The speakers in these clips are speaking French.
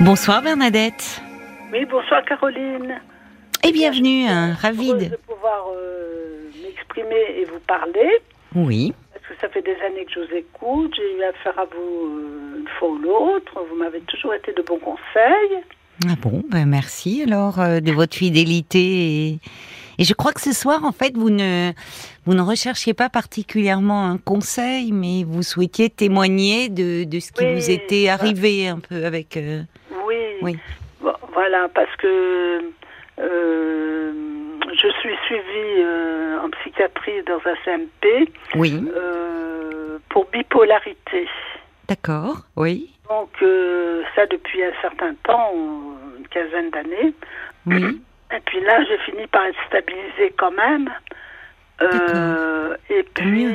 Bonsoir Bernadette. Oui, bonsoir Caroline. Et bienvenue, hein, ravie de pouvoir euh, m'exprimer et vous parler. Oui. Parce que ça fait des années que je vous écoute. J'ai eu affaire à vous euh, une fois ou l'autre. Vous m'avez toujours été de bons conseils. Ah bon, ben merci alors euh, de votre fidélité. Et, et, je crois que ce soir, en fait, vous ne, vous ne recherchiez pas particulièrement un conseil, mais vous souhaitiez témoigner de, de ce qui vous était arrivé un peu avec. Oui. voilà, parce que euh, je suis suivie euh, en psychiatrie dans un CMP. Oui. Euh, pour bipolarité. D'accord, oui. Donc, ça depuis un certain temps, une quinzaine d'années. Oui. Et puis là, j'ai fini par être stabilisée quand même. et puis,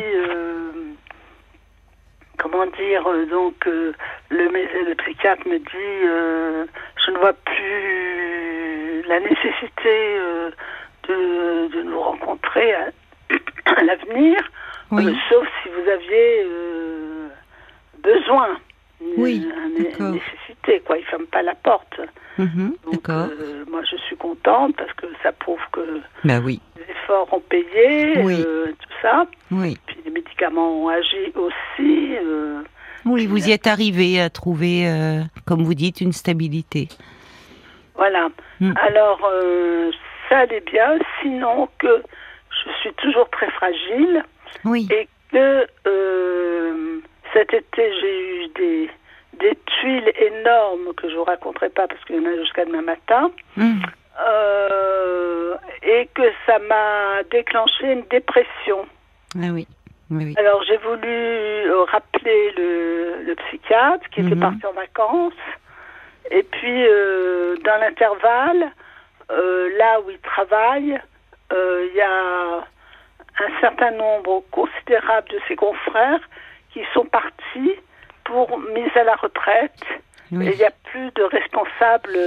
comment dire, donc, le, le psychiatre me dit je ne vois plus la nécessité euh, de, nous rencontrer à, l'avenir, euh, sauf si vous aviez euh, besoin, oui, une, nécessité, quoi. Il ferme pas la porte. Mhm, d'accord. moi, je suis contente parce que ça prouve que bah oui. les efforts ont payé, tout ça. Oui. Puis les médicaments ont agi aussi. Oui, vous y êtes arrivé à trouver, euh, comme vous dites, une stabilité. Voilà. Hmm. Alors, euh, ça allait bien, sinon que je suis toujours très fragile. Oui. Et que euh, cet été, j'ai eu des, des tuiles énormes que je ne vous raconterai pas parce qu'il y en a jusqu'à demain matin. Hmm. et que ça m'a déclenché une dépression. Ah oui. Alors j'ai voulu euh, rappeler le, psychiatre qui était mhm. parti en vacances. Et puis euh, dans l'intervalle, euh, là où il travaille, il y a un certain nombre considérable de ses confrères qui sont partis pour mise à la retraite. Et il n'y a plus de responsables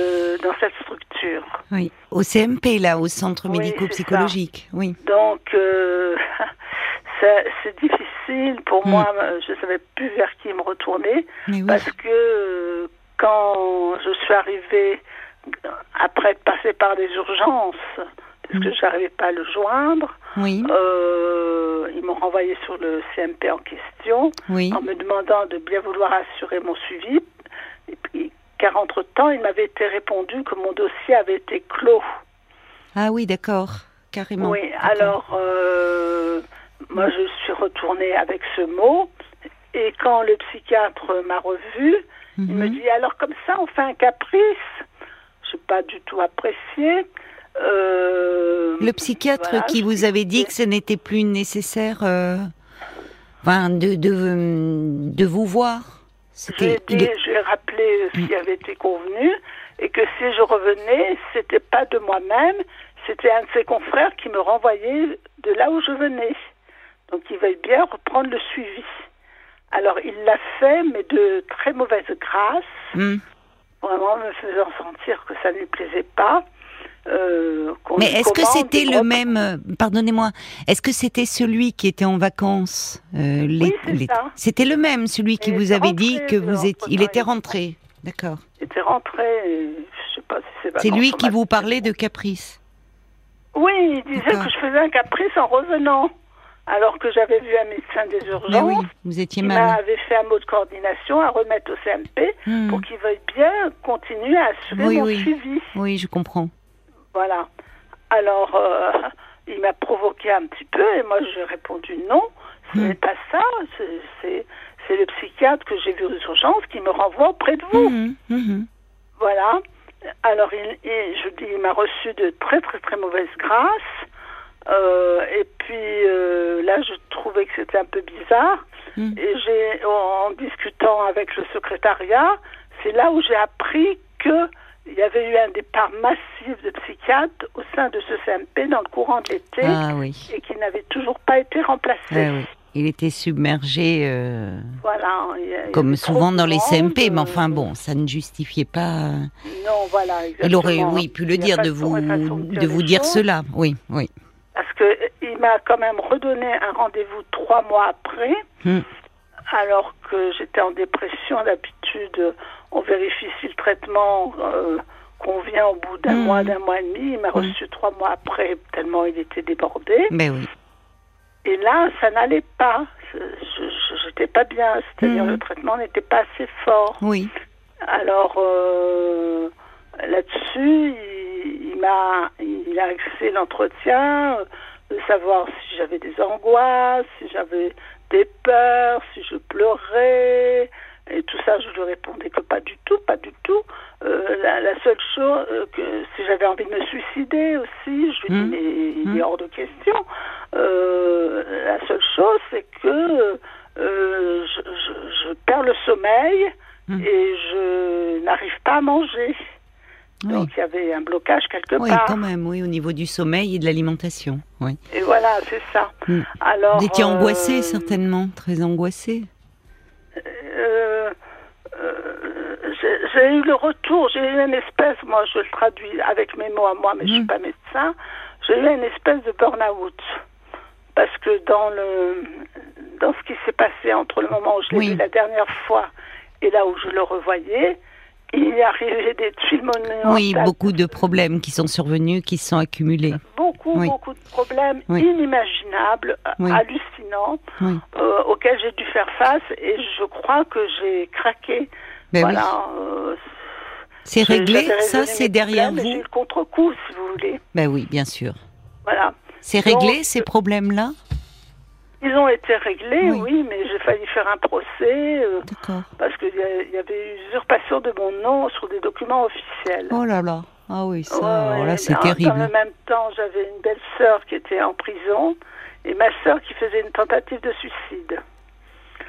dans cette structure. Oui, au CMP, là, au centre médico-psychologique. Oui. Donc, c'est difficile pour hmm. moi. Je ne savais plus vers qui me retourner parce que euh, quand je suis arrivée après passée par des urgences, parce que hmm. je n'arrivais pas à le joindre, euh, ils m'ont renvoyé sur le CMP en question en me demandant de bien vouloir assurer mon suivi. Et puis, car entre-temps, il m'avait été répondu que mon dossier avait été clos. Ah oui, d'accord, carrément. Oui, alors euh, moi, je suis retournée avec ce mot. Et quand le psychiatre m'a revu, il me mhm. dit alors comme ça, on fait un caprice. Je n'ai pas du tout apprécié. Euh, le psychiatre qui vous avait dit que ce n'était plus nécessaire euh, de, de, de, vous voir J'ai rappelé ce qui avait été convenu et que si je revenais, c'était pas de moi-même, c'était un de ses confrères qui me renvoyait de là où je venais. Donc il veuille bien reprendre le suivi. Alors il l'a fait, mais de très mauvaise grâce, hmm. vraiment me faisant sentir que ça ne lui plaisait pas. Euh, mais est-ce que c'était le même euh, Pardonnez-moi. Est-ce que c'était celui qui était en vacances euh, les, oui, C'était le même, celui qui vous avait dit que vous étiez. Il était rentré. D'accord. Il était rentré. Je sais pas si c'est. C'est lui qui vous parlait de caprice. Oui, il disait que je faisais un caprice en revenant alors que j'avais vu un médecin des urgences. oui, vous étiez qui m'avait fait un mot de coordination à remettre au CMP hmm. pour qu'il veuille bien continuer à assurer mon suivi. Oui, je comprends. Voilà. Alors, euh, il m'a provoqué un petit peu et moi j'ai répondu non, ce hmm. n'est pas ça, c'est le psychiatre que j'ai vu aux urgences qui me renvoie auprès de vous. Hmm, voilà. Alors, il, je dis, il m'a reçu de très très très mauvaise grâce. Euh, et puis euh, là, je trouvais que c'était un peu bizarre. Hmm. Et j'ai, en, discutant avec le secrétariat, c'est là où j'ai appris que il y avait eu un départ massif de psychiatres au sein de ce CMP dans le courant de l'été ah et qui n'avait toujours pas été remplacé. Ah oui. Il était submergé, euh, voilà, comme souvent dans les CMP, mais enfin bon, ça ne justifiait pas. Non, voilà. Il aurait, oui, pu le dire de vous, de vous dire cela, oui, oui parce qu'il m'a quand même redonné un rendez-vous trois mois après. Hmm. alors que j'étais en dépression. D'habitude, on vérifie si le traitement euh, convient au bout d'un mois, d'un mois et demi. Il m'a reçu trois mois après, tellement il était débordé. Mais oui. Et là, ça n'allait pas. Je n'étais pas bien. C'est-à-dire, le traitement n'était pas assez fort. Oui. Alors, euh, là-dessus, il, m'a, il a axé l'entretien, euh, de savoir si j'avais des angoisses, si j'avais des peurs, si je pleurais, et tout ça, je lui répondais que pas du tout, pas du tout. Euh, la, seule chose, que si j'avais envie de me suicider aussi, je lui dis mmh. mais il est mmh. hors de question. la seule chose, c'est que je, je, perds le sommeil mmh. et je n'arrive pas à manger. Donc il y avait un blocage quelque oui, part. Oui, quand même, oui, au niveau du sommeil et de l'alimentation. Oui. Et voilà, c'est ça. Hmm. Alors, Vous étiez euh, angoissé, certainement, très angoissé. Euh, euh, j'ai eu le retour, j'ai eu une espèce, moi je le traduis avec mes mots à moi, mais je ne suis hmm. pas médecin, j'ai eu une espèce de burn-out. Parce que dans, le, dans ce qui s'est passé entre le moment où je l'ai vu la dernière fois et là où je le revoyais, il y arrivé des tuiles monumentales. Oui, beaucoup de problèmes qui sont survenus, qui se sont accumulés. Beaucoup, beaucoup de problèmes inimaginables, hallucinants, euh, auxquels j'ai dû faire face et je crois que j'ai craqué. Ben voilà. Euh, c'est réglé, ça, c'est derrière vous. J'ai eu le contre-coup, si vous voulez. Ben oui, bien sûr. Voilà. C'est réglé, ces problèmes-là? Ils ont été réglés, oui, mais j'ai failli faire un procès euh, parce qu'il y, y, avait usurpation de mon nom sur des documents officiels. Oh là là, ah oui, ça, là c'est terrible. Le même temps, j'avais une belle sœur qui était en prison et ma sœur qui faisait une tentative de suicide.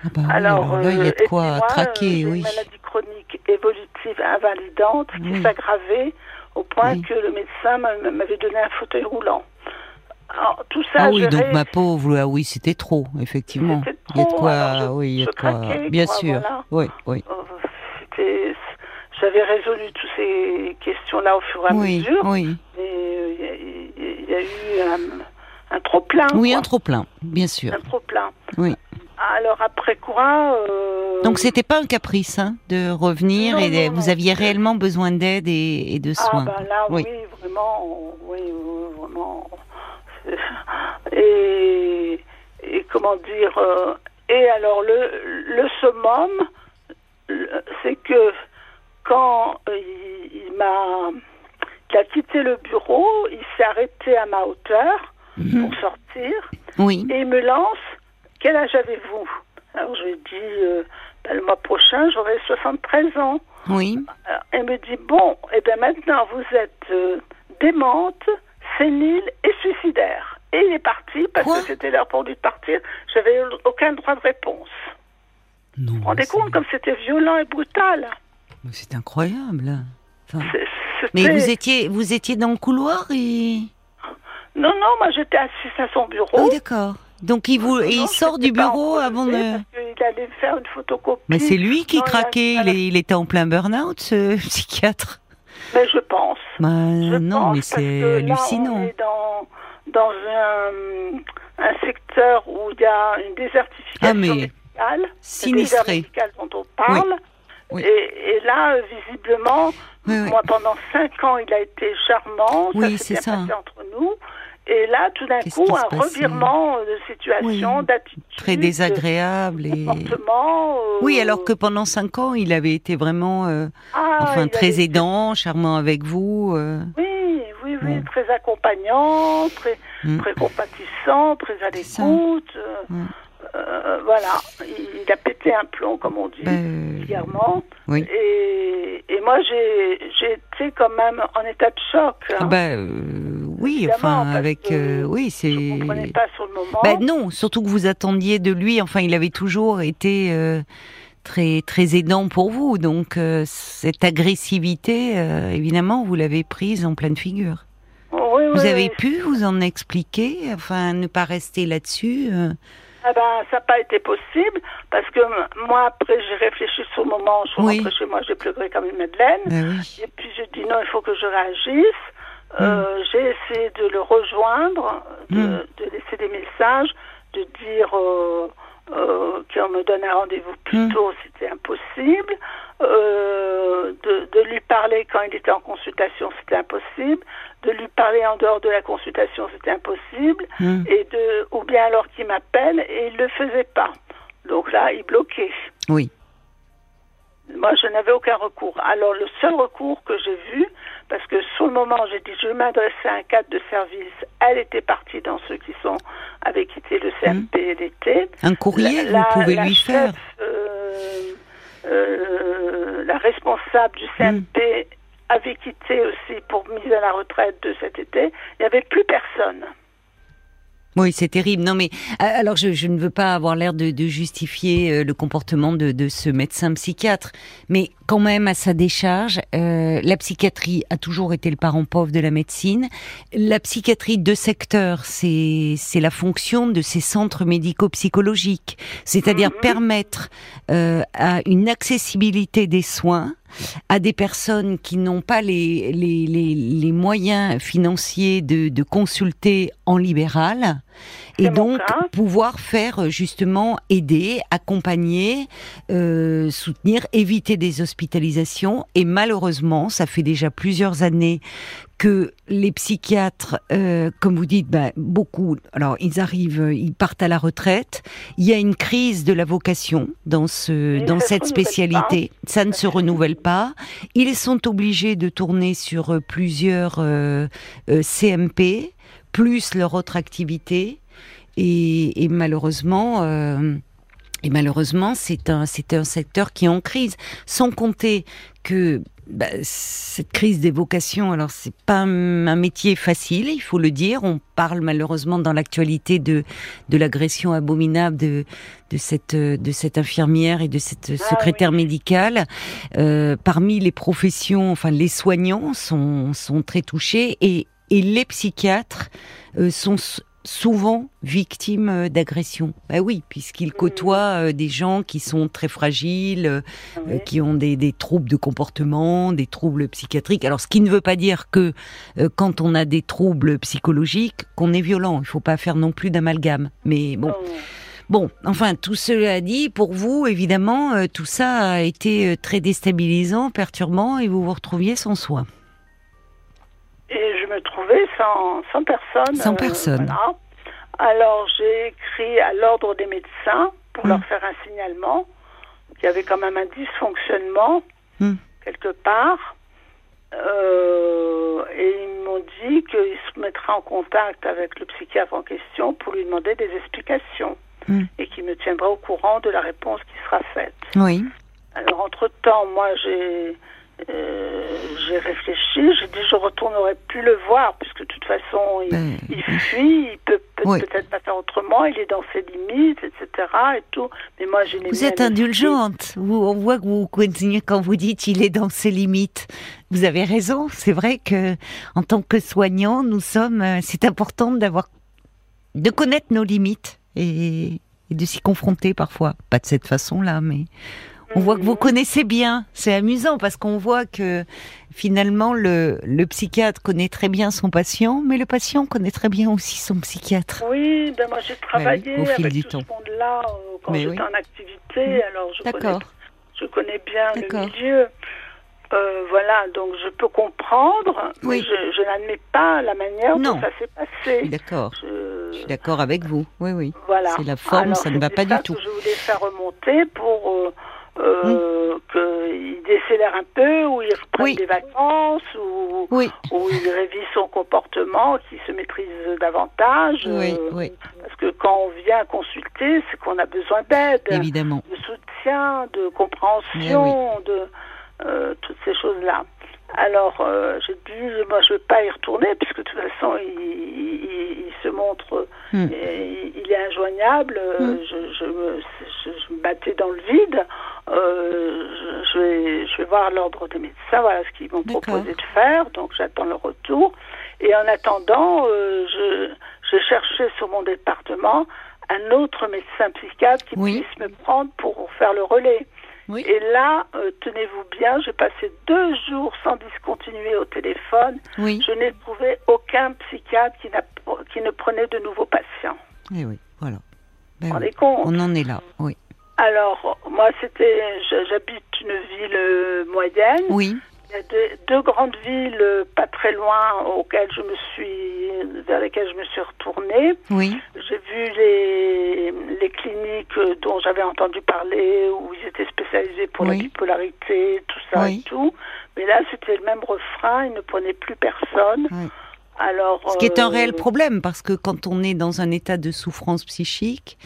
Ah bah alors, là, il y a de euh, quoi traquer, oui. Une maladie chronique évolutive invalidante qui s'aggravait au point que le médecin m'avait donné un fauteuil roulant tout ça, ah oui, donc ma pauvre, ah oui, c'était trop, effectivement. il y a de quoi, oui, il y a de quoi, bien sûr, oui, oui. Euh, j'avais résolu toutes ces questions-là au fur et à mesure. Oui. Mais euh, il y, a eu un, trop plein. Oui, un trop plein, bien sûr. Un trop plein. Oui. Alors après quoi euh... Donc c'était pas un caprice hein, de revenir et vous aviez réellement besoin d'aide et, de soins. Ah ben là, oui, vraiment, oui, vraiment et, et comment dire euh, et alors le, le summum c'est que quand il, m'a il a quitté le bureau il s'est arrêté à ma hauteur mhm. pour sortir. Oui. et il me lance quel âge avez-vous? Alors je lui dis euh, ben, le mois prochain j'aurai 73 ans. Oui. Elle me dit bon et eh bien maintenant vous êtes euh, démente sénile et suicidaire. Et il est parti parce que c'était l'heure pour lui de partir. J'avais aucun droit de réponse. Non, vous vous rendez compte comme c'était violent et brutal C'est incroyable. mais vous étiez, vous étiez dans le couloir et... Non, non, moi j'étais assise à son bureau. Oh, d'accord. Donc il, vous, il sort du bureau avant de... Il allait faire une photocopie. Mais c'est lui qui craquait, il, il, était en plein burn-out, ce psychiatre. Mais je pense. Bah, non, mais c'est hallucinant. on est dans, dans un, un, secteur où il y a une désertification ah, mais médicale. Sinistré. dont on parle. Et, et, là, visiblement, moi, pendant cinq ans, il a été charmant. Oui, c'est ça. Passé entre nous. Et là, tout d'un coup, un revirement de situation, d'attitude. Très désagréable. Et... Comportement, euh, Oui, alors que pendant cinq ans, il avait été vraiment euh, ah, enfin, très aidant, charmant avec vous. Euh. Oui, oui, oui, très accompagnant, très, mm. très compatissant, très à l'écoute. Voilà, il, a pété un plomb, comme on dit, ben, clairement. Oui. Et, et moi, j'ai été quand même en état de choc. Hein. Ben, oui, enfin, avec. Euh, oui, c'est. pas sur le moment. Ben non, surtout que vous attendiez de lui. Enfin, il avait toujours été euh, très très aidant pour vous. Donc euh, cette agressivité, évidemment, vous l'avez prise en pleine figure. Oui, vous avez pu vous en expliquer, enfin, ne pas rester là-dessus. Ah ben, ça n'a pas été possible parce que moi, après, j'ai réfléchi sur le moment. Je suis oui. chez moi, j'ai pleuré comme une Madeleine. Ben Et puis, j'ai dit non, il faut que je réagisse. Euh, j'ai essayé de le rejoindre, de, hmm. laisser des messages, de dire euh, euh, qu'on me donne un rendez-vous plus hmm. tôt, c'était impossible. Euh, de, de, lui parler quand il était en consultation, c'était impossible. De lui parler en dehors de la consultation, c'était impossible. Hmm. Et de, ou bien alors qu'il m'appelle et il le faisait pas. Donc là, il bloquait. Oui. Moi, je n'avais aucun recours. Alors, le seul recours que j'ai vu, parce que sur le moment, j'ai dit, je m'adresser à un cadre de service. Elle était partie dans ceux qui sont avaient quitté le CMP hmm. l'été. Un courrier, vous pouvez lui faire. Euh, euh, la responsable du CMP hmm. avait quitté aussi pour mise à la retraite de cet été. Il n'y avait plus personne. Oui, c'est terrible. Non, mais euh, alors je, ne veux pas avoir l'air de, justifier euh, le comportement de, ce médecin psychiatre, mais quand même à sa décharge, euh, la psychiatrie a toujours été le parent pauvre de la médecine. La psychiatrie de secteur, c'est c'est la fonction de ces centres médico-psychologiques, c'est-à-dire mhm. permettre à une accessibilité des soins à des personnes qui n'ont pas les, les, les, moyens financiers de, de, consulter en libéral et donc pouvoir faire euh, justement aider, accompagner, euh, soutenir, éviter des hospitalisations. Et malheureusement, ça fait déjà plusieurs années que les psychiatres, euh, comme vous dites, ben, beaucoup, alors ils arrivent, ils partent à la retraite. Il y a une crise de la vocation dans ce, dans cette spécialité. Ça ne se renouvelle pas. Ils sont obligés de tourner sur plusieurs euh, CMP, plus leur autre activité. Et, et malheureusement, et malheureusement, c'est un, c'est un secteur qui est en crise. Sans compter que bah, cette crise des vocations, alors c'est pas un, métier facile, il faut le dire. On parle malheureusement dans l'actualité de de l'agression abominable de de cette de cette infirmière et de cette ah secrétaire médicale. Euh, parmi les professions, enfin les soignants sont sont très touchés et et les psychiatres euh, sont souvent victimes euh, d'agressions. Ben oui, puisqu'ils côtoient euh, des gens qui sont très fragiles, qui ont des, troubles de comportement, des troubles psychiatriques. Alors, ce qui ne veut pas dire que quand on a des troubles psychologiques, qu'on est violent. Il faut pas faire non plus d'amalgame. Mais bon. Bon, enfin, tout cela dit, pour vous, évidemment, tout ça a été très déstabilisant, perturbant, et vous vous retrouviez sans soi. Et je me trouvais sans, sans personne. Sans personne. Alors j'ai écrit à l'ordre des médecins pour hmm. leur faire un signalement qu'il y avait quand même un dysfonctionnement hmm. quelque part. Euh, et ils m'ont dit qu'il se mettra en contact avec le psychiatre en question pour lui demander des explications hmm. et qu'il me tiendra au courant de la réponse qui sera faite. Oui. Alors entre-temps, moi j'ai euh, j'ai réfléchi, j'ai dit je retournerai plus le voir puisque de toute façon il, ben, fuit, il peut peut-être pas faire autrement, il est dans ses limites, etc. Et tout. Mais moi j'ai Vous êtes indulgente. On voit que vous continuez quand vous dites il est dans ses limites. Vous avez raison. C'est vrai que en tant que soignant, nous sommes. Euh, c'est important d'avoir de connaître nos limites et, et de s'y confronter parfois. Pas de cette façon-là, mais on voit que vous connaissez bien. C'est amusant parce qu'on voit que finalement le, le, psychiatre connaît très bien son patient, mais le patient connaît très bien aussi son psychiatre. Oui, ben moi j'ai travaillé au fil avec du tout ce monde-là euh, quand j'étais en activité, mmh. alors je connais, je connais bien le milieu. Euh, voilà, donc je peux comprendre, oui. je, je n'admets pas la manière dont ça s'est passé. D'accord. Je... suis d'accord avec vous. Oui, oui. Voilà. C'est la forme, ça ne va pas du tout. Que je voulais faire remonter pour euh, euh, qu'il décélère un peu, ou il reprenne des vacances, ou, ou il révise son comportement, qu'il se maîtrise davantage. Euh, parce que quand on vient consulter, c'est qu'on a besoin d'aide, Évidemment. de soutien, de compréhension, de euh, toutes ces choses-là. Alors, euh, j'ai dit, moi, je ne veux pas y retourner, puisque de toute façon, il, se montre, hmm. il, est injoignable. Hmm. Je, je, me, je, me, battais dans le vide. Euh, je, vais, je vais voir l'ordre des médecins, voilà ce qu'ils m'ont proposé de faire. Donc, j'attends le retour. Et en attendant, euh, je, je cherchais sur mon département un autre médecin psychiatre qui puisse me prendre pour faire le relais. Et là, euh, tenez-vous bien, j'ai passé deux jours sans discontinuer au téléphone. Je n'ai trouvé aucun psychiatre qui, qui, ne prenait de nouveaux patients. Et eh oui, voilà. Ben on en est là, oui. Alors, moi, c'était, j'habite une ville moyenne. Oui. Il y a deux, grandes villes euh, pas très loin auxquelles je me suis, vers lesquelles je me suis retournée. Oui. J'ai vu les, les cliniques euh, dont j'avais entendu parler, où ils étaient spécialisés pour la bipolarité, tout ça et tout. Mais là, c'était le même refrain, ils ne prenaient plus personne. Alors, Ce qui est un réel euh, problème, parce que quand on est dans un état de souffrance psychique,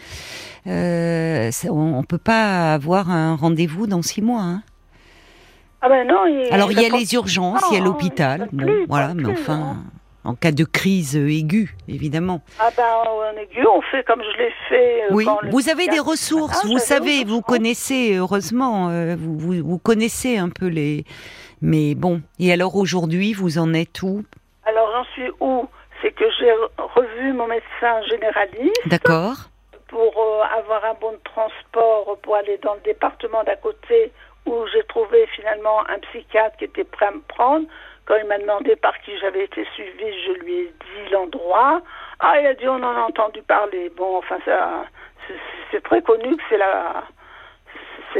euh, on ne peut pas avoir un rendez-vous dans six mois. Hein. Ah ben non, Alors il y a les urgences, il y a l'hôpital, bon, voilà, mais enfin, en cas de crise aiguë, évidemment. Ah ben en aiguë, on fait comme je l'ai fait. Euh, oui, vous avez des ressources, ah, vous savez, vous connaissez, heureusement, euh, vous, vous, connaissez un peu les... Mais bon, et alors aujourd'hui, vous en êtes où? Où C'est que j'ai revu mon médecin généraliste. D'accord. Pour euh, avoir un bon transport pour aller dans le département d'à côté où j'ai trouvé finalement un psychiatre qui était prêt à me prendre. Quand il m'a demandé par qui j'avais été suivie, je lui ai dit l'endroit. Ah, il a dit on en a entendu parler. Bon, enfin, ça, c'est très connu que c'est la.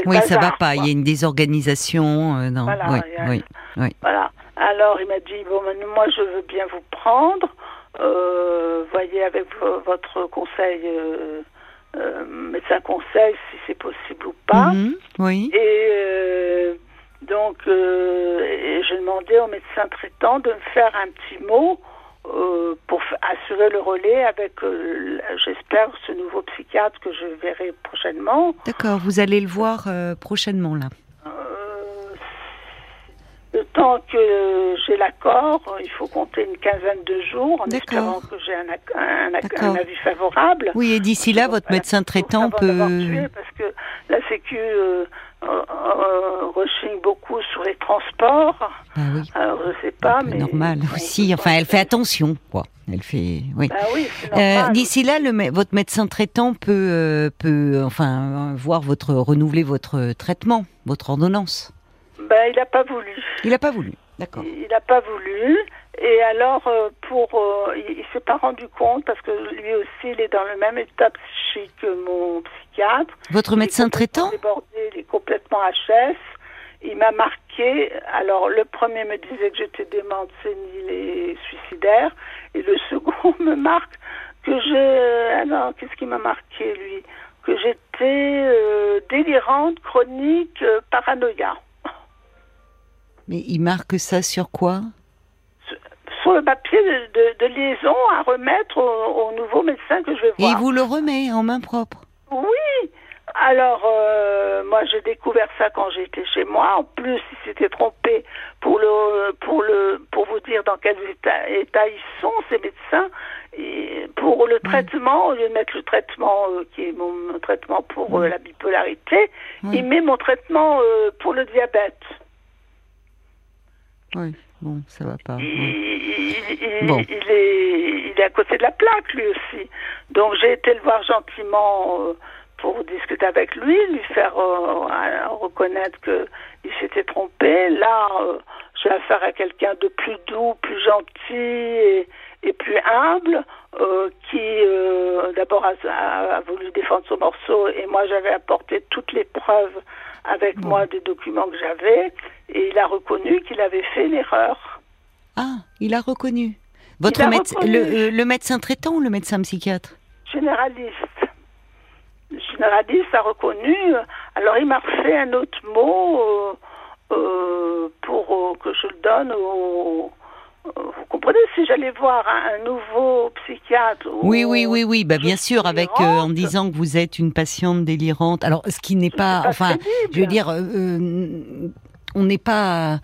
Oui, ça va pas. Il y a une désorganisation. Euh, non. Voilà, oui, oui, voilà. Alors, il m'a dit bon, moi, je veux bien vous prendre. Euh, voyez avec votre conseil. Euh, euh, médecin conseil si c'est possible ou pas. Mhm, oui. Et euh, donc, euh, je demandais au médecin traitant de me faire un petit mot pour assurer le relais avec, j'espère, ce nouveau psychiatre que je verrai prochainement. D'accord, vous allez le voir prochainement là. Le temps que j'ai l'accord, il faut compter une quinzaine de jours en espérant que j'ai un, avis favorable. Oui, et d'ici là, votre médecin traitant peut... Parce que la Sécu euh, euh, euh, rechigne beaucoup sur les transports. Ah oui. Alors, je sais pas, mais... Normal aussi. Enfin, elle fait attention, quoi. Elle fait, oui. Bah oui D'ici là, le, votre médecin traitant peut, peut, enfin, voir votre renouveler votre traitement, votre ordonnance. Ben, il n'a pas voulu. Il n'a pas voulu, d'accord. Il n'a pas voulu. Et alors, euh, pour, euh, il, ne s'est pas rendu compte parce que lui aussi, il est dans le même état psychique que mon psychiatre. Votre médecin traitant débordé, Il est complètement HS. Il m'a marqué. Alors, le premier me disait que j'étais démente, sénile et suicidaire. Et le second me marque que j'ai. Alors, qu'est-ce qui m'a marqué, lui? Que j'étais euh, délirante, chronique, paranoïa. Mais il marque ça sur quoi? Sur le papier de, liaison à remettre au, nouveau médecin que je vais voir. Et il vous le remet en main propre? Oui alors, euh, moi, j'ai découvert ça quand j'étais chez moi. En plus, il s'était trompé pour le, pour le, pour vous dire dans quel état, ils sont ces médecins. Et pour le traitement, au lieu de mettre le traitement euh, qui est mon, traitement pour euh, la bipolarité, il met mon traitement pour le diabète. Oui, bon, ça va pas. Il, bon. il, est, il est à côté de la plaque, lui aussi. Donc j'ai été le voir gentiment euh, pour discuter avec lui, lui faire euh, reconnaître qu'il s'était trompé. Là, euh, j'ai affaire à quelqu'un de plus doux, plus gentil et, et plus humble, qui d'abord a, a, voulu défendre son morceau et moi j'avais apporté toutes les preuves avec moi des documents que j'avais et il a reconnu qu'il avait fait l'erreur. Ah, il a reconnu. Votre Le, le, médecin traitant ou le médecin psychiatre? Généraliste. Le généraliste a reconnu. Alors il m'a fait un autre mot euh, euh, pour euh, que je le donne au vous comprenez si j'allais voir un, nouveau psychiatre Oui, oui, oui, oui, bah bien sûr, avec euh, en disant que vous êtes une patiente délirante. Alors, ce qui n'est pas, enfin, je veux dire, euh, euh, on n'est pas,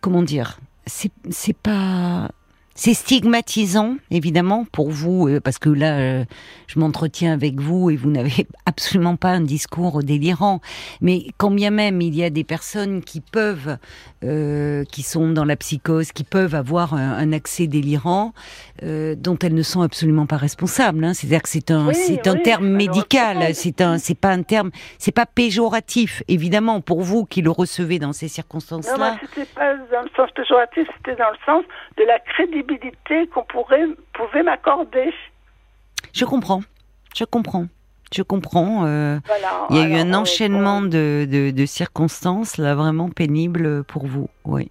comment dire, c'est pas c'est stigmatisant, évidemment, pour vous, euh, parce que là, euh, je m'entretiens avec vous et vous n'avez absolument pas un discours délirant. Mais quand bien même il y a des personnes qui peuvent, euh, qui sont dans la psychose, qui peuvent avoir un, accès délirant, dont elles ne sont absolument pas responsables. Hein. C'est-à-dire que c'est un, c'est un terme médical. C'est un, c'est pas un terme, c'est pas péjoratif, évidemment, pour vous qui le recevez dans ces circonstances-là. Non, c'était pas dans le sens péjoratif, c'était dans le sens de la crédibilité qu'on pourrait pouvait m'accorder. Je comprends, je comprends. je comprends. il y a eu un enchaînement de, de, de, circonstances là vraiment pénibles pour vous, oui.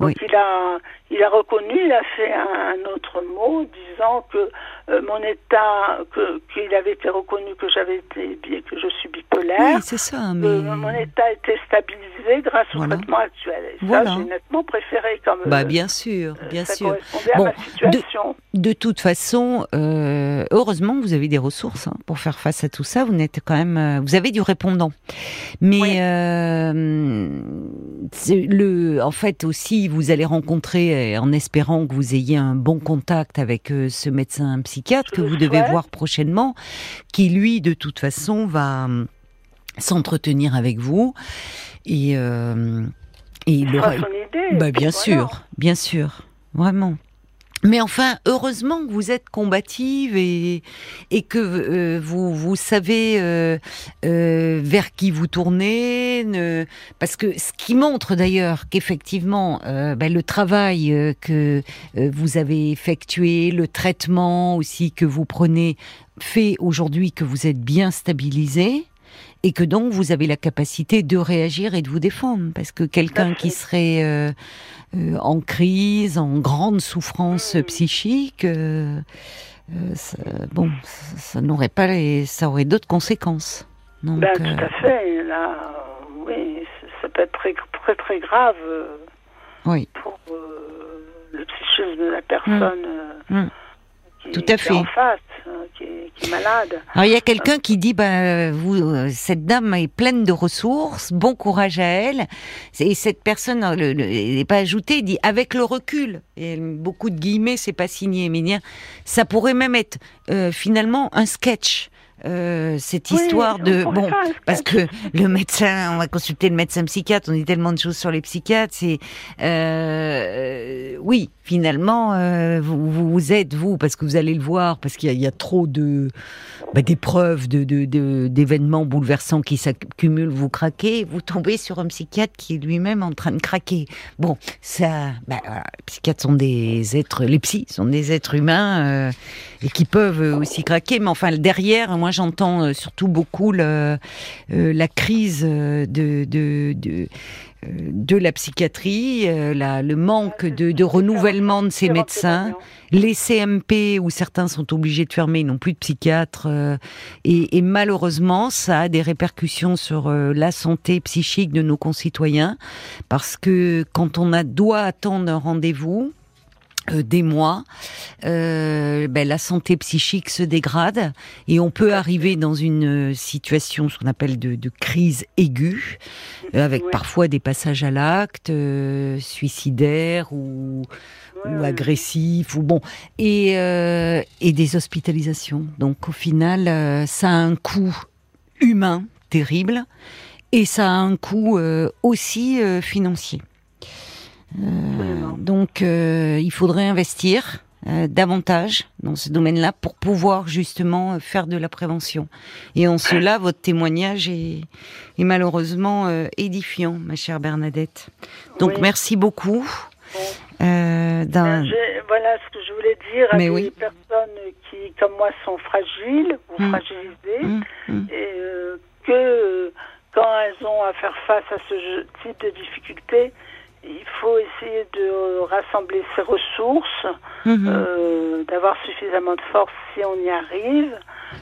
Donc il a, il a reconnu, il a fait un, autre mot disant que euh, mon état, que qu'il avait été reconnu que j'avais été, que je suis bipolaire. Oui, c'est ça. Mais... mon état était stabilisé grâce au traitement actuel. Et ça, j'ai nettement préféré comme. Bah bien sûr, euh, bien ça sûr. Bon, à ma situation. De, toute façon, euh, heureusement, vous avez des ressources hein, pour faire face à tout ça. Vous n'êtes quand même, vous avez du répondant. Mais le, en fait aussi, vous allez rencontrer, en espérant que vous ayez un bon contact avec ce médecin psychiatre que vous devez voir prochainement, qui lui, de toute façon, va hum, s'entretenir avec vous et, euh, et il aura. Bah, bien sûr, bien sûr, vraiment. Mais enfin, heureusement que vous êtes combative et, et que euh, vous, vous savez euh, euh, vers qui vous tournez, ne, parce que ce qui montre d'ailleurs qu'effectivement ben, le travail que vous avez effectué, le traitement aussi que vous prenez, fait aujourd'hui que vous êtes bien stabilisé et que donc vous avez la capacité de réagir et de vous défendre, parce que quelqu'un qui serait euh, en crise, en grande souffrance mm. psychique, euh, euh, ça, bon, ça, n'aurait pas les, ça aurait d'autres conséquences. Donc, ben, tout à fait. Là, oui, ça peut être très très, très grave oui. pour le psychisme de la personne. Mm. Mm. Tout à fait. en face, qui, est, malade. Alors il y a quelqu'un qui dit, bah, vous, euh, cette dame est pleine de ressources, bon courage à elle. Et cette personne n'est pas ajoutée, dit avec le recul. Et beaucoup de guillemets, c'est pas signé, mais ça pourrait même être euh, finalement un sketch. Euh, cette histoire de bon parce que le médecin on va consulter le médecin psychiatre on dit tellement de choses sur les psychiatres c'est euh, oui finalement euh, vous, êtes vous parce que vous allez le voir parce qu'il y, a trop de bah, d'épreuves de d'événements de, bouleversants qui s'accumulent. Vous craquez vous tombez sur un psychiatre qui est lui-même en train de craquer. Bon ça bah, les psychiatres sont des êtres les psys sont des êtres humains et qui peuvent aussi craquer. Mais enfin derrière moi j'entends euh, surtout beaucoup euh, la crise euh, de, de, de, la psychiatrie, la, le manque de, de renouvellement de ces médecins, les CMP où certains sont obligés de fermer, ils n'ont plus de psychiatre, et, et, malheureusement ça a des répercussions sur la santé psychique de nos concitoyens, parce que quand on a, doit attendre un rendez-vous, euh, des mois, euh, ben, la santé psychique se dégrade et on peut arriver dans une situation, ce qu'on appelle de, crise aiguë, euh, avec parfois des passages à l'acte, suicidaires ou, agressifs, ou bon, et, et des hospitalisations. Donc au final, ça a un coût humain terrible et ça a un coût aussi financier. Euh, donc, euh, il faudrait investir euh, davantage dans ce domaine-là pour pouvoir justement faire de la prévention. Et en cela, votre témoignage est, est malheureusement édifiant, ma chère Bernadette. Donc, merci beaucoup. Euh, ben, voilà ce que je voulais dire à des personnes qui, comme moi, sont fragiles ou mmh. fragilisées, mmh. Mmh. et que quand elles ont à faire face à ce type de difficultés, il faut essayer de rassembler ses ressources, mhm. euh, d'avoir suffisamment de force si on y arrive,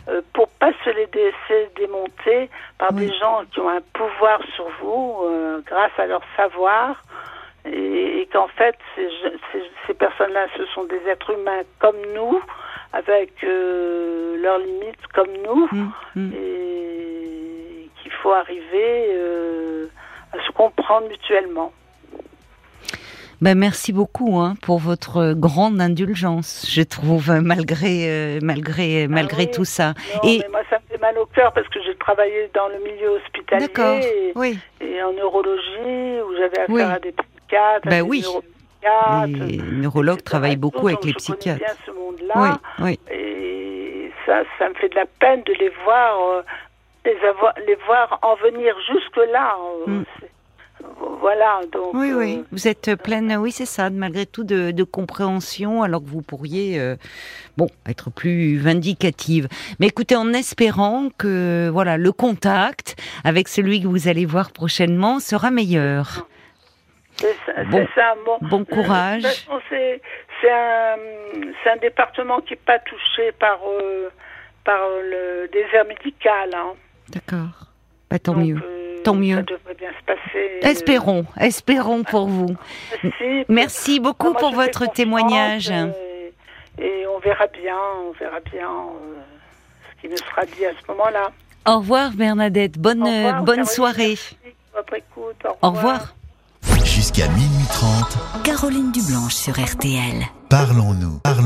euh, pour pas se les démonter par des gens qui ont un pouvoir sur vous euh, grâce à leur savoir et, qu'en fait ces, ces, personnes-là ce sont des êtres humains comme nous avec leurs limites comme nous mhm. Mhm. et qu'il faut arriver à se comprendre mutuellement. Ben merci beaucoup hein, pour votre grande indulgence, je trouve, malgré euh, malgré ah malgré tout ça. et mais moi, ça me fait mal au cœur parce que j'ai travaillé dans le milieu hospitalier et, oui. et, en neurologie où j'avais affaire à des psychiatres. Ben oui. Les neurologues travaillent beaucoup avec les psychiatres. bien ce monde-là. Oui, Et ça, ça me fait de la peine de les voir, euh, les, avoir, les voir en venir jusque là. Euh, mm voilà. Donc, oui, oui. Vous êtes pleine, oui, c'est ça, malgré tout, de, compréhension, alors que vous pourriez, bon, être plus vindicative. Mais écoutez, en espérant que, voilà, le contact avec celui que vous allez voir prochainement sera meilleur. C'est ça, Bon, courage. C'est un, un, département qui n'est pas touché par, par le désert médical. Hein. D'accord. Bah, tant mieux. Euh, tant mieux. Ça devrait bien se passer. Espérons, espérons pour vous. Merci, beaucoup pour votre témoignage. Et, on verra bien, on verra bien euh, ce qui nous sera dit à ce moment-là. Au revoir Bernadette, bonne, bonne soirée. au revoir. Jusqu'à minuit 30. Caroline Dublanche sur RTL. Parlons-nous.